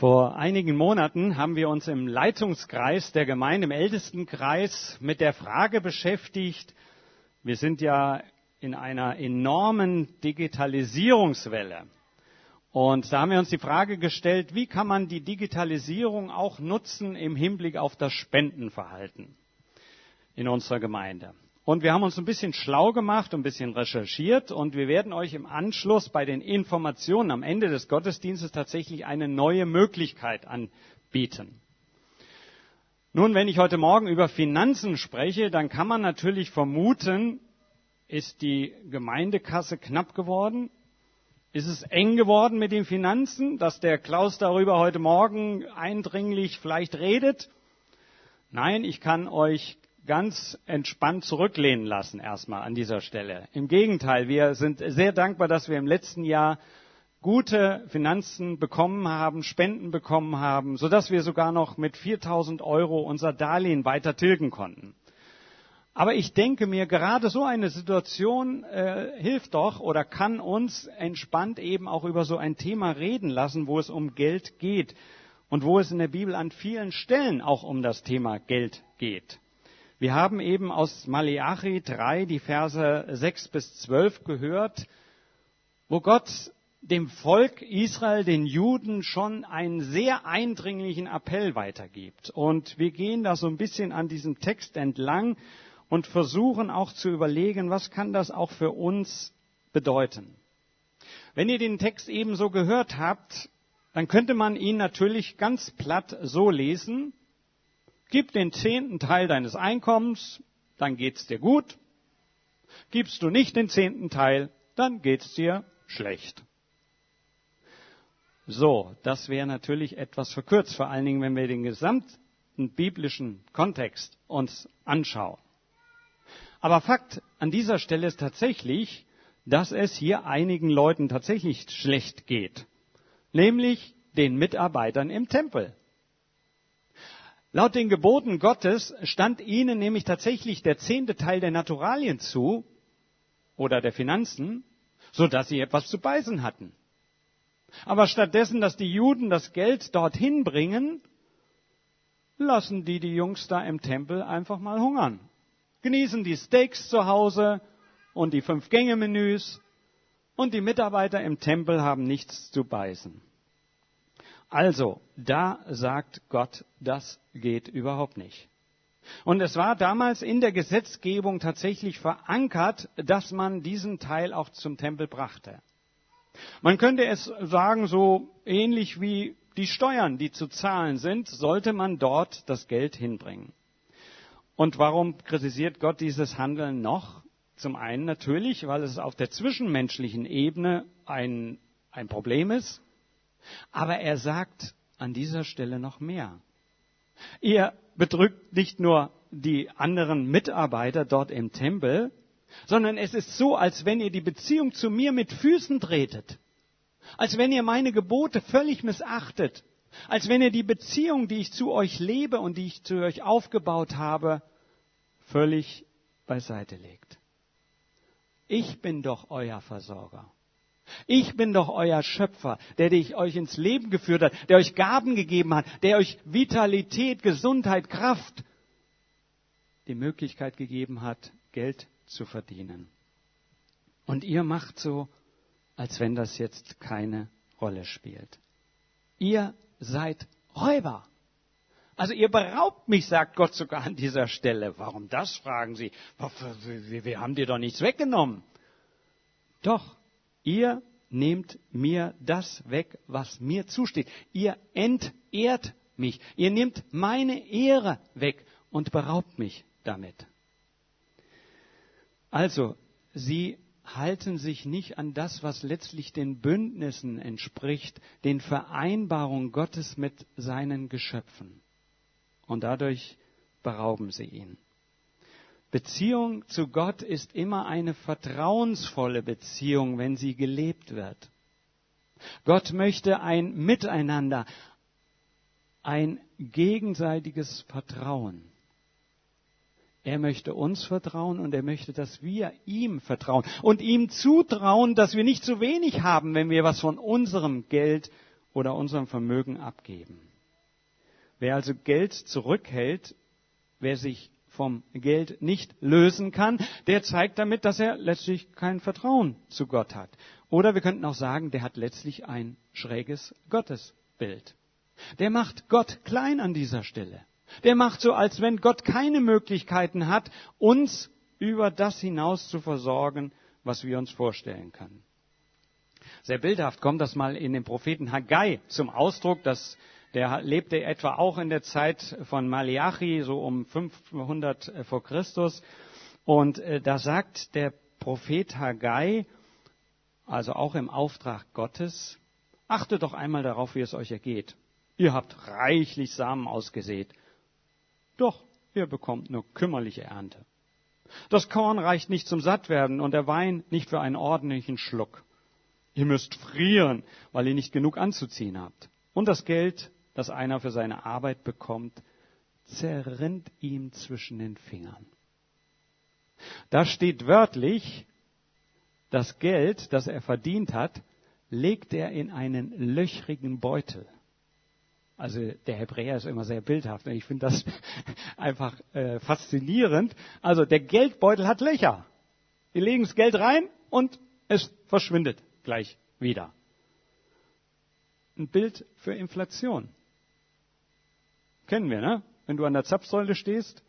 Vor einigen Monaten haben wir uns im Leitungskreis der Gemeinde, im Ältestenkreis, mit der Frage beschäftigt, wir sind ja in einer enormen Digitalisierungswelle. Und da haben wir uns die Frage gestellt, wie kann man die Digitalisierung auch nutzen im Hinblick auf das Spendenverhalten in unserer Gemeinde. Und wir haben uns ein bisschen schlau gemacht, ein bisschen recherchiert und wir werden euch im Anschluss bei den Informationen am Ende des Gottesdienstes tatsächlich eine neue Möglichkeit anbieten. Nun, wenn ich heute Morgen über Finanzen spreche, dann kann man natürlich vermuten, ist die Gemeindekasse knapp geworden? Ist es eng geworden mit den Finanzen, dass der Klaus darüber heute Morgen eindringlich vielleicht redet? Nein, ich kann euch ganz entspannt zurücklehnen lassen erstmal an dieser Stelle. Im Gegenteil, wir sind sehr dankbar, dass wir im letzten Jahr gute Finanzen bekommen haben, Spenden bekommen haben, sodass wir sogar noch mit 4000 Euro unser Darlehen weiter tilgen konnten. Aber ich denke mir, gerade so eine Situation äh, hilft doch oder kann uns entspannt eben auch über so ein Thema reden lassen, wo es um Geld geht und wo es in der Bibel an vielen Stellen auch um das Thema Geld geht. Wir haben eben aus Maleachi 3 die Verse 6 bis 12 gehört, wo Gott dem Volk Israel, den Juden, schon einen sehr eindringlichen Appell weitergibt. Und wir gehen da so ein bisschen an diesem Text entlang und versuchen auch zu überlegen, was kann das auch für uns bedeuten. Wenn ihr den Text eben so gehört habt, dann könnte man ihn natürlich ganz platt so lesen, Gib den zehnten Teil deines Einkommens, dann geht's dir gut. Gibst du nicht den zehnten Teil, dann geht's dir schlecht. So, das wäre natürlich etwas verkürzt, vor allen Dingen, wenn wir den gesamten biblischen Kontext uns anschauen. Aber Fakt an dieser Stelle ist tatsächlich, dass es hier einigen Leuten tatsächlich schlecht geht. Nämlich den Mitarbeitern im Tempel. Laut den Geboten Gottes stand ihnen nämlich tatsächlich der zehnte Teil der Naturalien zu oder der Finanzen, so dass sie etwas zu beißen hatten. Aber stattdessen, dass die Juden das Geld dorthin bringen, lassen die die Jungs da im Tempel einfach mal hungern. Genießen die Steaks zu Hause und die Fünf-Gänge-Menüs und die Mitarbeiter im Tempel haben nichts zu beißen. Also, da sagt Gott, das geht überhaupt nicht. Und es war damals in der Gesetzgebung tatsächlich verankert, dass man diesen Teil auch zum Tempel brachte. Man könnte es sagen, so ähnlich wie die Steuern, die zu zahlen sind, sollte man dort das Geld hinbringen. Und warum kritisiert Gott dieses Handeln noch? Zum einen natürlich, weil es auf der zwischenmenschlichen Ebene ein, ein Problem ist. Aber er sagt an dieser Stelle noch mehr. Ihr bedrückt nicht nur die anderen Mitarbeiter dort im Tempel, sondern es ist so, als wenn ihr die Beziehung zu mir mit Füßen tretet. Als wenn ihr meine Gebote völlig missachtet. Als wenn ihr die Beziehung, die ich zu euch lebe und die ich zu euch aufgebaut habe, völlig beiseite legt. Ich bin doch euer Versorger. Ich bin doch euer Schöpfer, der dich euch ins Leben geführt hat, der euch Gaben gegeben hat, der euch Vitalität, Gesundheit, Kraft, die Möglichkeit gegeben hat, Geld zu verdienen. Und ihr macht so, als wenn das jetzt keine Rolle spielt. Ihr seid Räuber. Also ihr beraubt mich, sagt Gott sogar an dieser Stelle. Warum das, fragen sie. Wir haben dir doch nichts weggenommen. Doch, Ihr nehmt mir das weg, was mir zusteht. Ihr entehrt mich. Ihr nehmt meine Ehre weg und beraubt mich damit. Also, sie halten sich nicht an das, was letztlich den Bündnissen entspricht, den Vereinbarungen Gottes mit seinen Geschöpfen. Und dadurch berauben sie ihn. Beziehung zu Gott ist immer eine vertrauensvolle Beziehung, wenn sie gelebt wird. Gott möchte ein Miteinander, ein gegenseitiges Vertrauen. Er möchte uns vertrauen und er möchte, dass wir ihm vertrauen und ihm zutrauen, dass wir nicht zu wenig haben, wenn wir was von unserem Geld oder unserem Vermögen abgeben. Wer also Geld zurückhält, wer sich vom Geld nicht lösen kann, der zeigt damit, dass er letztlich kein Vertrauen zu Gott hat. Oder wir könnten auch sagen, der hat letztlich ein schräges Gottesbild. Der macht Gott klein an dieser Stelle. Der macht so, als wenn Gott keine Möglichkeiten hat, uns über das hinaus zu versorgen, was wir uns vorstellen können. Sehr bildhaft kommt das mal in dem Propheten Haggai zum Ausdruck, dass der lebte etwa auch in der Zeit von Malachi, so um 500 vor Christus. Und äh, da sagt der Prophet Haggai, also auch im Auftrag Gottes, achtet doch einmal darauf, wie es euch ergeht. Ihr habt reichlich Samen ausgesät. Doch, ihr bekommt nur kümmerliche Ernte. Das Korn reicht nicht zum Sattwerden und der Wein nicht für einen ordentlichen Schluck. Ihr müsst frieren, weil ihr nicht genug anzuziehen habt. Und das Geld, das einer für seine Arbeit bekommt, zerrinnt ihm zwischen den Fingern. Da steht wörtlich, das Geld, das er verdient hat, legt er in einen löchrigen Beutel. Also der Hebräer ist immer sehr bildhaft. Ich finde das einfach äh, faszinierend. Also der Geldbeutel hat Löcher. Wir legen das Geld rein und es verschwindet gleich wieder. Ein Bild für Inflation. Kennen wir, ne? Wenn du an der Zapfsäule stehst,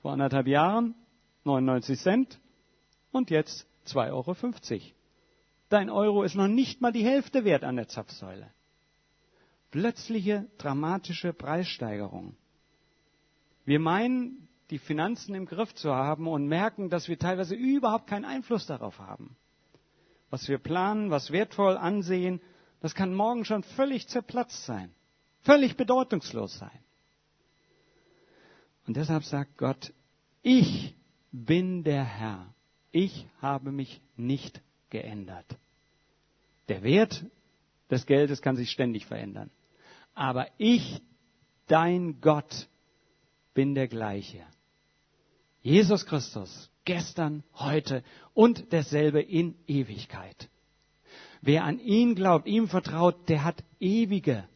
vor anderthalb Jahren 99 Cent und jetzt 2,50 Euro. Dein Euro ist noch nicht mal die Hälfte wert an der Zapfsäule. Plötzliche dramatische Preissteigerung. Wir meinen, die Finanzen im Griff zu haben und merken, dass wir teilweise überhaupt keinen Einfluss darauf haben. Was wir planen, was wertvoll ansehen, das kann morgen schon völlig zerplatzt sein, völlig bedeutungslos sein. Und deshalb sagt Gott, ich bin der Herr, ich habe mich nicht geändert. Der Wert des Geldes kann sich ständig verändern. Aber ich, dein Gott, bin der gleiche. Jesus Christus, gestern, heute und derselbe in Ewigkeit. Wer an ihn glaubt, ihm vertraut, der hat ewige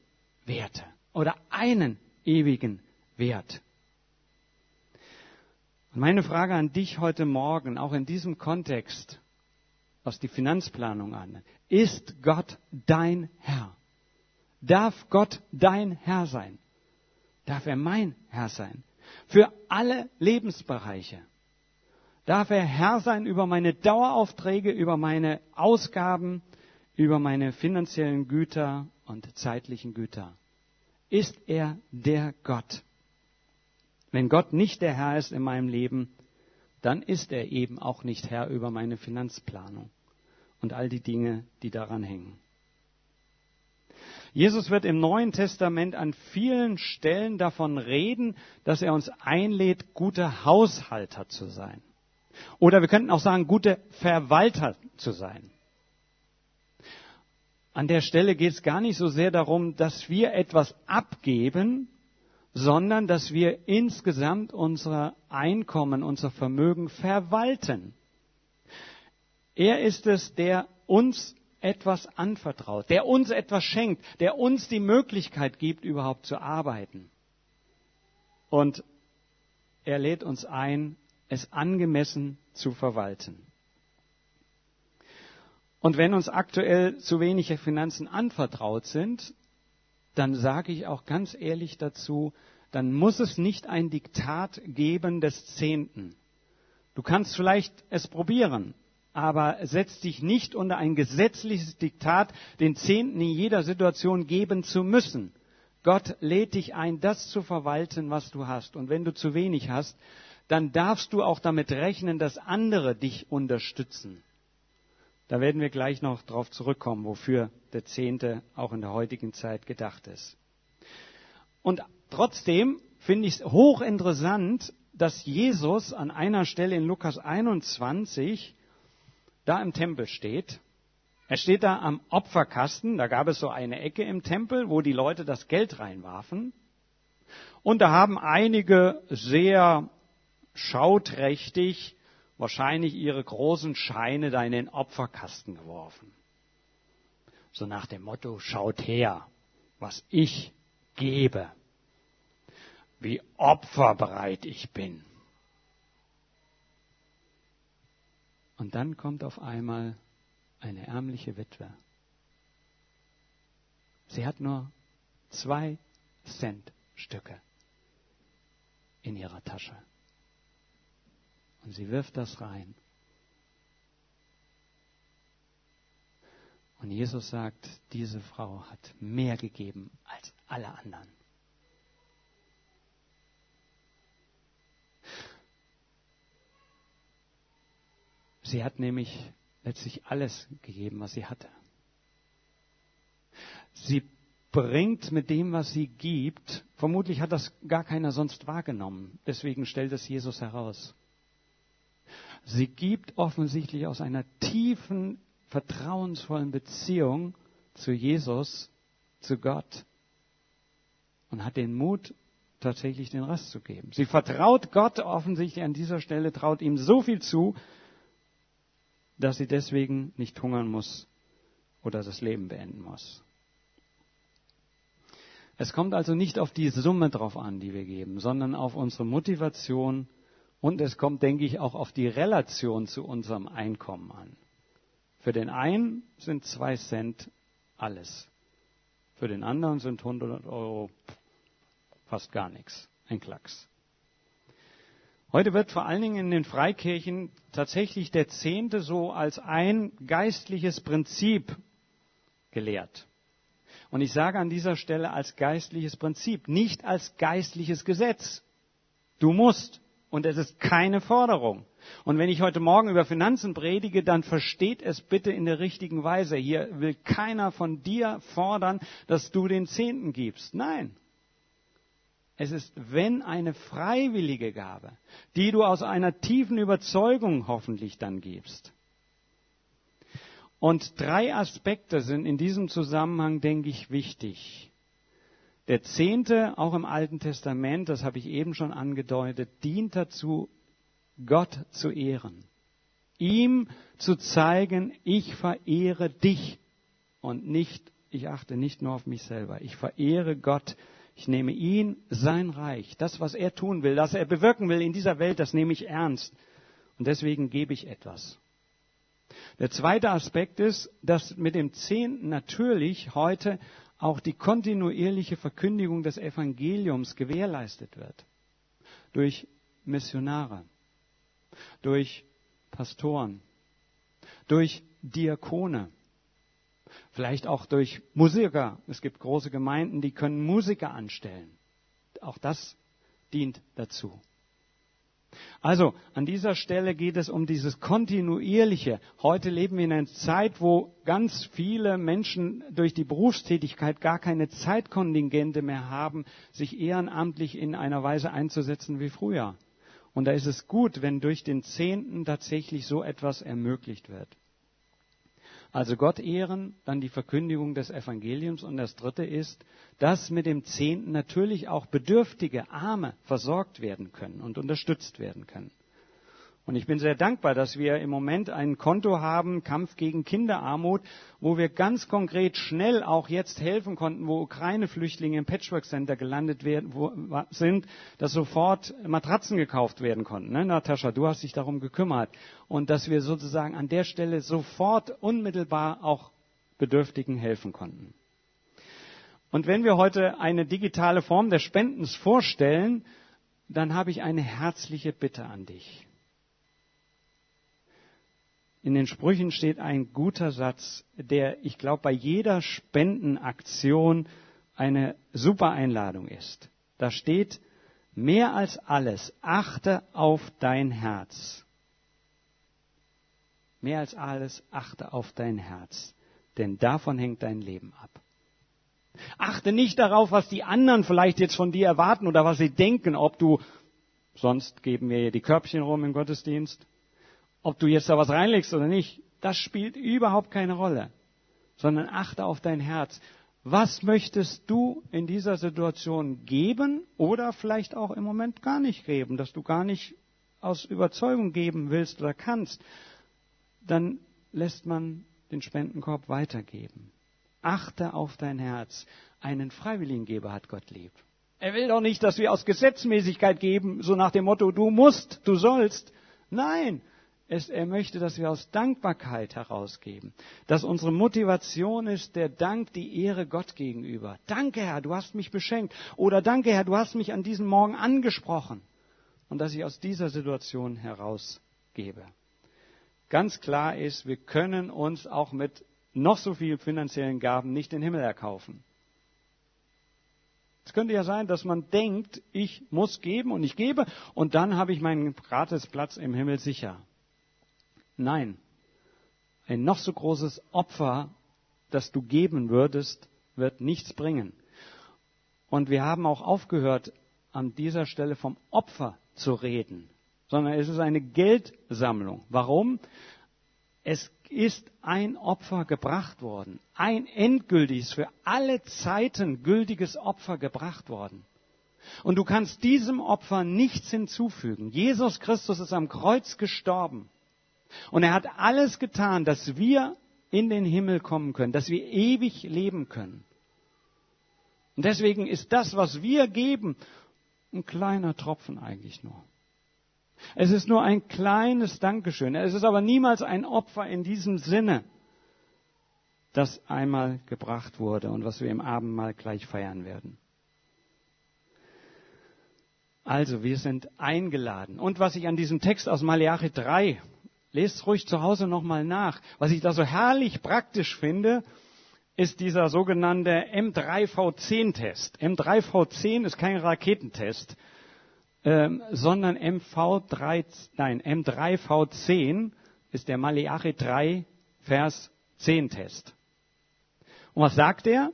Werte oder einen ewigen Wert. Meine Frage an dich heute Morgen, auch in diesem Kontext, was die Finanzplanung an, ist Gott dein Herr? Darf Gott dein Herr sein? Darf er mein Herr sein? Für alle Lebensbereiche. Darf er Herr sein über meine Daueraufträge, über meine Ausgaben, über meine finanziellen Güter und zeitlichen Güter? Ist er der Gott? Wenn Gott nicht der Herr ist in meinem Leben, dann ist er eben auch nicht Herr über meine Finanzplanung und all die Dinge, die daran hängen. Jesus wird im Neuen Testament an vielen Stellen davon reden, dass er uns einlädt, gute Haushalter zu sein. Oder wir könnten auch sagen, gute Verwalter zu sein. An der Stelle geht es gar nicht so sehr darum, dass wir etwas abgeben, sondern dass wir insgesamt unser Einkommen, unser Vermögen verwalten. Er ist es, der uns etwas anvertraut, der uns etwas schenkt, der uns die Möglichkeit gibt, überhaupt zu arbeiten. Und er lädt uns ein, es angemessen zu verwalten. Und wenn uns aktuell zu wenige Finanzen anvertraut sind, dann sage ich auch ganz ehrlich dazu, dann muss es nicht ein Diktat geben des Zehnten. Du kannst vielleicht es probieren, aber setz dich nicht unter ein gesetzliches Diktat, den Zehnten in jeder Situation geben zu müssen. Gott lädt dich ein, das zu verwalten, was du hast. Und wenn du zu wenig hast, dann darfst du auch damit rechnen, dass andere dich unterstützen. Da werden wir gleich noch darauf zurückkommen, wofür der Zehnte auch in der heutigen Zeit gedacht ist. Und trotzdem finde ich es hochinteressant, dass Jesus an einer Stelle in Lukas 21 da im Tempel steht. Er steht da am Opferkasten, da gab es so eine Ecke im Tempel, wo die Leute das Geld reinwarfen. Und da haben einige sehr schauträchtig wahrscheinlich ihre großen Scheine da in den Opferkasten geworfen. So nach dem Motto, schaut her, was ich gebe, wie opferbereit ich bin. Und dann kommt auf einmal eine ärmliche Witwe. Sie hat nur zwei Cent Stücke in ihrer Tasche. Und sie wirft das rein. Und Jesus sagt, diese Frau hat mehr gegeben als alle anderen. Sie hat nämlich letztlich alles gegeben, was sie hatte. Sie bringt mit dem, was sie gibt, vermutlich hat das gar keiner sonst wahrgenommen, deswegen stellt es Jesus heraus. Sie gibt offensichtlich aus einer tiefen, vertrauensvollen Beziehung zu Jesus, zu Gott und hat den Mut, tatsächlich den Rest zu geben. Sie vertraut Gott offensichtlich an dieser Stelle, traut ihm so viel zu, dass sie deswegen nicht hungern muss oder das Leben beenden muss. Es kommt also nicht auf die Summe drauf an, die wir geben, sondern auf unsere Motivation und es kommt, denke ich, auch auf die Relation zu unserem Einkommen an. Für den einen sind zwei Cent alles. Für den anderen sind 100 Euro fast gar nichts. Ein Klacks. Heute wird vor allen Dingen in den Freikirchen tatsächlich der Zehnte so als ein geistliches Prinzip gelehrt. Und ich sage an dieser Stelle als geistliches Prinzip, nicht als geistliches Gesetz. Du musst. Und es ist keine Forderung. Und wenn ich heute Morgen über Finanzen predige, dann versteht es bitte in der richtigen Weise. Hier will keiner von dir fordern, dass du den Zehnten gibst. Nein. Es ist, wenn eine freiwillige Gabe, die du aus einer tiefen Überzeugung hoffentlich dann gibst. Und drei Aspekte sind in diesem Zusammenhang, denke ich, wichtig. Der Zehnte, auch im Alten Testament, das habe ich eben schon angedeutet, dient dazu, Gott zu ehren. Ihm zu zeigen, ich verehre dich und nicht, ich achte nicht nur auf mich selber. Ich verehre Gott. Ich nehme ihn, sein Reich, das, was er tun will, das er bewirken will in dieser Welt, das nehme ich ernst. Und deswegen gebe ich etwas. Der zweite Aspekt ist, dass mit dem Zehnten natürlich heute auch die kontinuierliche Verkündigung des Evangeliums gewährleistet wird. Durch Missionare, durch Pastoren, durch Diakone, vielleicht auch durch Musiker. Es gibt große Gemeinden, die können Musiker anstellen. Auch das dient dazu. Also an dieser Stelle geht es um dieses kontinuierliche. Heute leben wir in einer Zeit, wo ganz viele Menschen durch die Berufstätigkeit gar keine Zeitkontingente mehr haben, sich ehrenamtlich in einer Weise einzusetzen wie früher. Und da ist es gut, wenn durch den Zehnten tatsächlich so etwas ermöglicht wird. Also Gott ehren, dann die Verkündigung des Evangeliums und das dritte ist, dass mit dem Zehnten natürlich auch bedürftige Arme versorgt werden können und unterstützt werden können. Und ich bin sehr dankbar, dass wir im Moment ein Konto haben, Kampf gegen Kinderarmut, wo wir ganz konkret schnell auch jetzt helfen konnten, wo Ukraine-Flüchtlinge im Patchwork Center gelandet werden, wo, sind, dass sofort Matratzen gekauft werden konnten. Ne, Natascha, du hast dich darum gekümmert. Und dass wir sozusagen an der Stelle sofort unmittelbar auch Bedürftigen helfen konnten. Und wenn wir heute eine digitale Form des Spendens vorstellen, dann habe ich eine herzliche Bitte an dich. In den Sprüchen steht ein guter Satz, der, ich glaube, bei jeder Spendenaktion eine super Einladung ist. Da steht, mehr als alles, achte auf dein Herz. Mehr als alles, achte auf dein Herz, denn davon hängt dein Leben ab. Achte nicht darauf, was die anderen vielleicht jetzt von dir erwarten oder was sie denken, ob du, sonst geben wir hier die Körbchen rum im Gottesdienst, ob du jetzt da was reinlegst oder nicht, das spielt überhaupt keine Rolle, sondern achte auf dein Herz. Was möchtest du in dieser Situation geben oder vielleicht auch im Moment gar nicht geben, dass du gar nicht aus Überzeugung geben willst oder kannst? Dann lässt man den Spendenkorb weitergeben. achte auf dein Herz. Einen Freiwilligengeber hat Gott lieb. Er will doch nicht, dass wir aus Gesetzmäßigkeit geben, so nach dem Motto, du musst, du sollst. Nein, es, er möchte, dass wir aus Dankbarkeit herausgeben. Dass unsere Motivation ist der Dank, die Ehre Gott gegenüber. Danke, Herr, du hast mich beschenkt. Oder danke, Herr, du hast mich an diesem Morgen angesprochen. Und dass ich aus dieser Situation herausgebe. Ganz klar ist, wir können uns auch mit noch so vielen finanziellen Gaben nicht den Himmel erkaufen. Es könnte ja sein, dass man denkt, ich muss geben und ich gebe und dann habe ich meinen Gratisplatz im Himmel sicher. Nein, ein noch so großes Opfer, das du geben würdest, wird nichts bringen. Und wir haben auch aufgehört, an dieser Stelle vom Opfer zu reden, sondern es ist eine Geldsammlung. Warum? Es ist ein Opfer gebracht worden. Ein endgültiges, für alle Zeiten gültiges Opfer gebracht worden. Und du kannst diesem Opfer nichts hinzufügen. Jesus Christus ist am Kreuz gestorben. Und er hat alles getan, dass wir in den Himmel kommen können, dass wir ewig leben können. Und deswegen ist das, was wir geben, ein kleiner Tropfen eigentlich nur. Es ist nur ein kleines Dankeschön. Es ist aber niemals ein Opfer in diesem Sinne, das einmal gebracht wurde und was wir im Abendmahl gleich feiern werden. Also, wir sind eingeladen. Und was ich an diesem Text aus Malachi 3, lest ruhig zu Hause nochmal nach, was ich da so herrlich praktisch finde, ist dieser sogenannte M3V10-Test. M3V10 ist kein Raketentest, ähm, sondern MV3, nein, M3V10 ist der Maleachi 3 Vers 10 Test. Und was sagt er?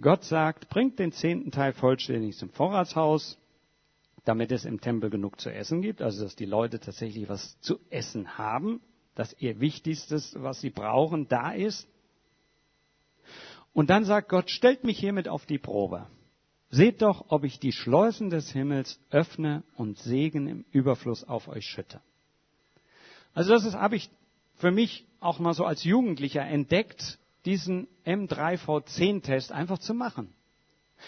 Gott sagt, bringt den zehnten Teil vollständig zum Vorratshaus, damit es im Tempel genug zu essen gibt, also dass die Leute tatsächlich was zu essen haben, dass ihr Wichtigstes, was sie brauchen, da ist. Und dann sagt Gott, stellt mich hiermit auf die Probe. Seht doch, ob ich die Schleusen des Himmels öffne und Segen im Überfluss auf euch schütte. Also das habe ich für mich auch mal so als Jugendlicher entdeckt, diesen M3V10-Test einfach zu machen.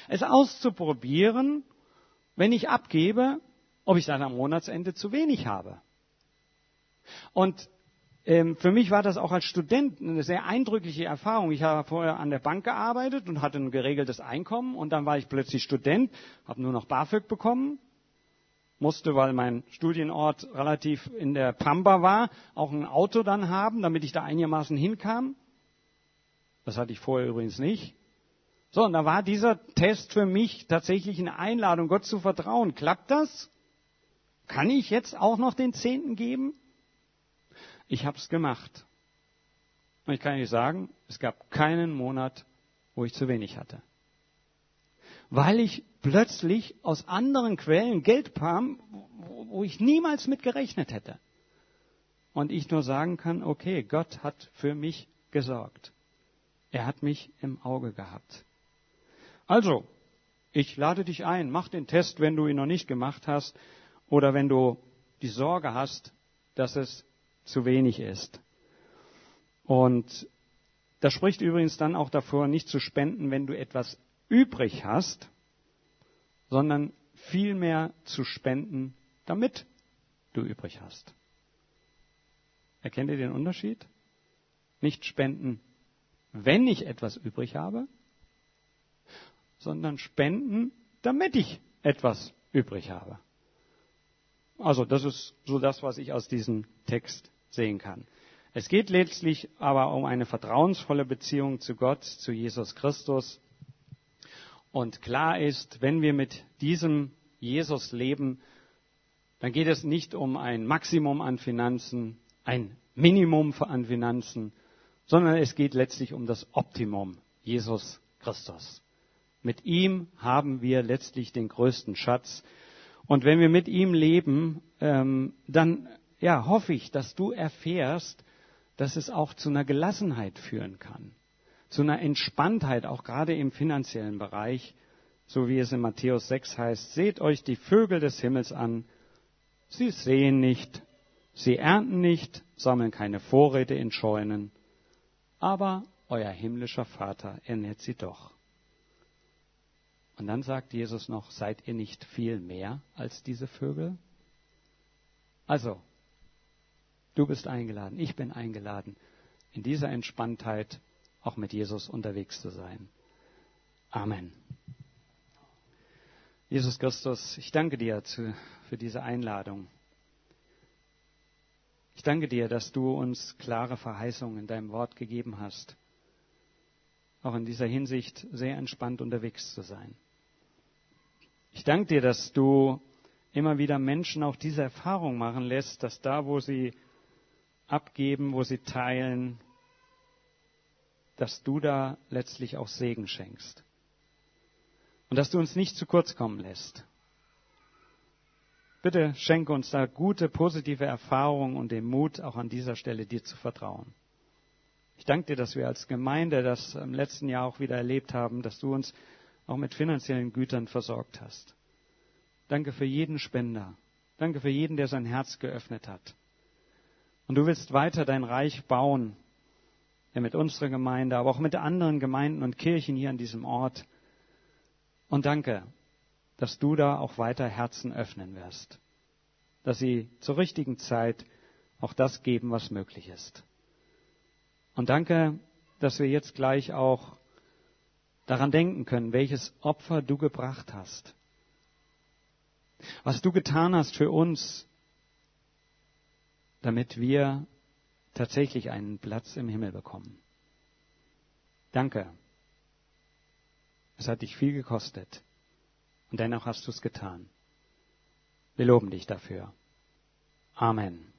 Es auszuprobieren, wenn ich abgebe, ob ich dann am Monatsende zu wenig habe. Und ähm, für mich war das auch als Student eine sehr eindrückliche Erfahrung. Ich habe vorher an der Bank gearbeitet und hatte ein geregeltes Einkommen und dann war ich plötzlich Student, habe nur noch BAföG bekommen, musste, weil mein Studienort relativ in der Pampa war, auch ein Auto dann haben, damit ich da einigermaßen hinkam. Das hatte ich vorher übrigens nicht. So, und da war dieser Test für mich tatsächlich eine Einladung, Gott zu vertrauen. Klappt das? Kann ich jetzt auch noch den Zehnten geben? Ich habe es gemacht. Und ich kann euch sagen, es gab keinen Monat, wo ich zu wenig hatte. Weil ich plötzlich aus anderen Quellen Geld kam, wo ich niemals mit gerechnet hätte. Und ich nur sagen kann, okay, Gott hat für mich gesorgt. Er hat mich im Auge gehabt. Also, ich lade dich ein, mach den Test, wenn du ihn noch nicht gemacht hast oder wenn du die Sorge hast, dass es zu wenig ist. Und das spricht übrigens dann auch davor, nicht zu spenden, wenn du etwas übrig hast, sondern vielmehr zu spenden, damit du übrig hast. Erkennt ihr den Unterschied? Nicht spenden, wenn ich etwas übrig habe, sondern spenden, damit ich etwas übrig habe. Also das ist so das, was ich aus diesem Text sehen kann. Es geht letztlich aber um eine vertrauensvolle Beziehung zu Gott, zu Jesus Christus. Und klar ist, wenn wir mit diesem Jesus leben, dann geht es nicht um ein Maximum an Finanzen, ein Minimum an Finanzen, sondern es geht letztlich um das Optimum, Jesus Christus. Mit ihm haben wir letztlich den größten Schatz. Und wenn wir mit ihm leben, ähm, dann ja, hoffe ich, dass du erfährst, dass es auch zu einer Gelassenheit führen kann, zu einer Entspanntheit, auch gerade im finanziellen Bereich, so wie es in Matthäus 6 heißt, seht euch die Vögel des Himmels an, sie sehen nicht, sie ernten nicht, sammeln keine Vorräte in Scheunen, aber euer himmlischer Vater ernährt sie doch. Und dann sagt Jesus noch, seid ihr nicht viel mehr als diese Vögel? Also, du bist eingeladen, ich bin eingeladen, in dieser Entspanntheit auch mit Jesus unterwegs zu sein. Amen. Jesus Christus, ich danke dir für diese Einladung. Ich danke dir, dass du uns klare Verheißungen in deinem Wort gegeben hast, auch in dieser Hinsicht sehr entspannt unterwegs zu sein. Ich danke dir, dass du immer wieder Menschen auch diese Erfahrung machen lässt, dass da, wo sie abgeben, wo sie teilen, dass du da letztlich auch Segen schenkst. Und dass du uns nicht zu kurz kommen lässt. Bitte schenke uns da gute, positive Erfahrungen und den Mut, auch an dieser Stelle dir zu vertrauen. Ich danke dir, dass wir als Gemeinde das im letzten Jahr auch wieder erlebt haben, dass du uns auch mit finanziellen Gütern versorgt hast. Danke für jeden Spender. Danke für jeden, der sein Herz geöffnet hat. Und du willst weiter dein Reich bauen, ja, mit unserer Gemeinde, aber auch mit anderen Gemeinden und Kirchen hier an diesem Ort. Und danke, dass du da auch weiter Herzen öffnen wirst, dass sie zur richtigen Zeit auch das geben, was möglich ist. Und danke, dass wir jetzt gleich auch daran denken können, welches Opfer du gebracht hast, was du getan hast für uns, damit wir tatsächlich einen Platz im Himmel bekommen. Danke. Es hat dich viel gekostet. Und dennoch hast du es getan. Wir loben dich dafür. Amen.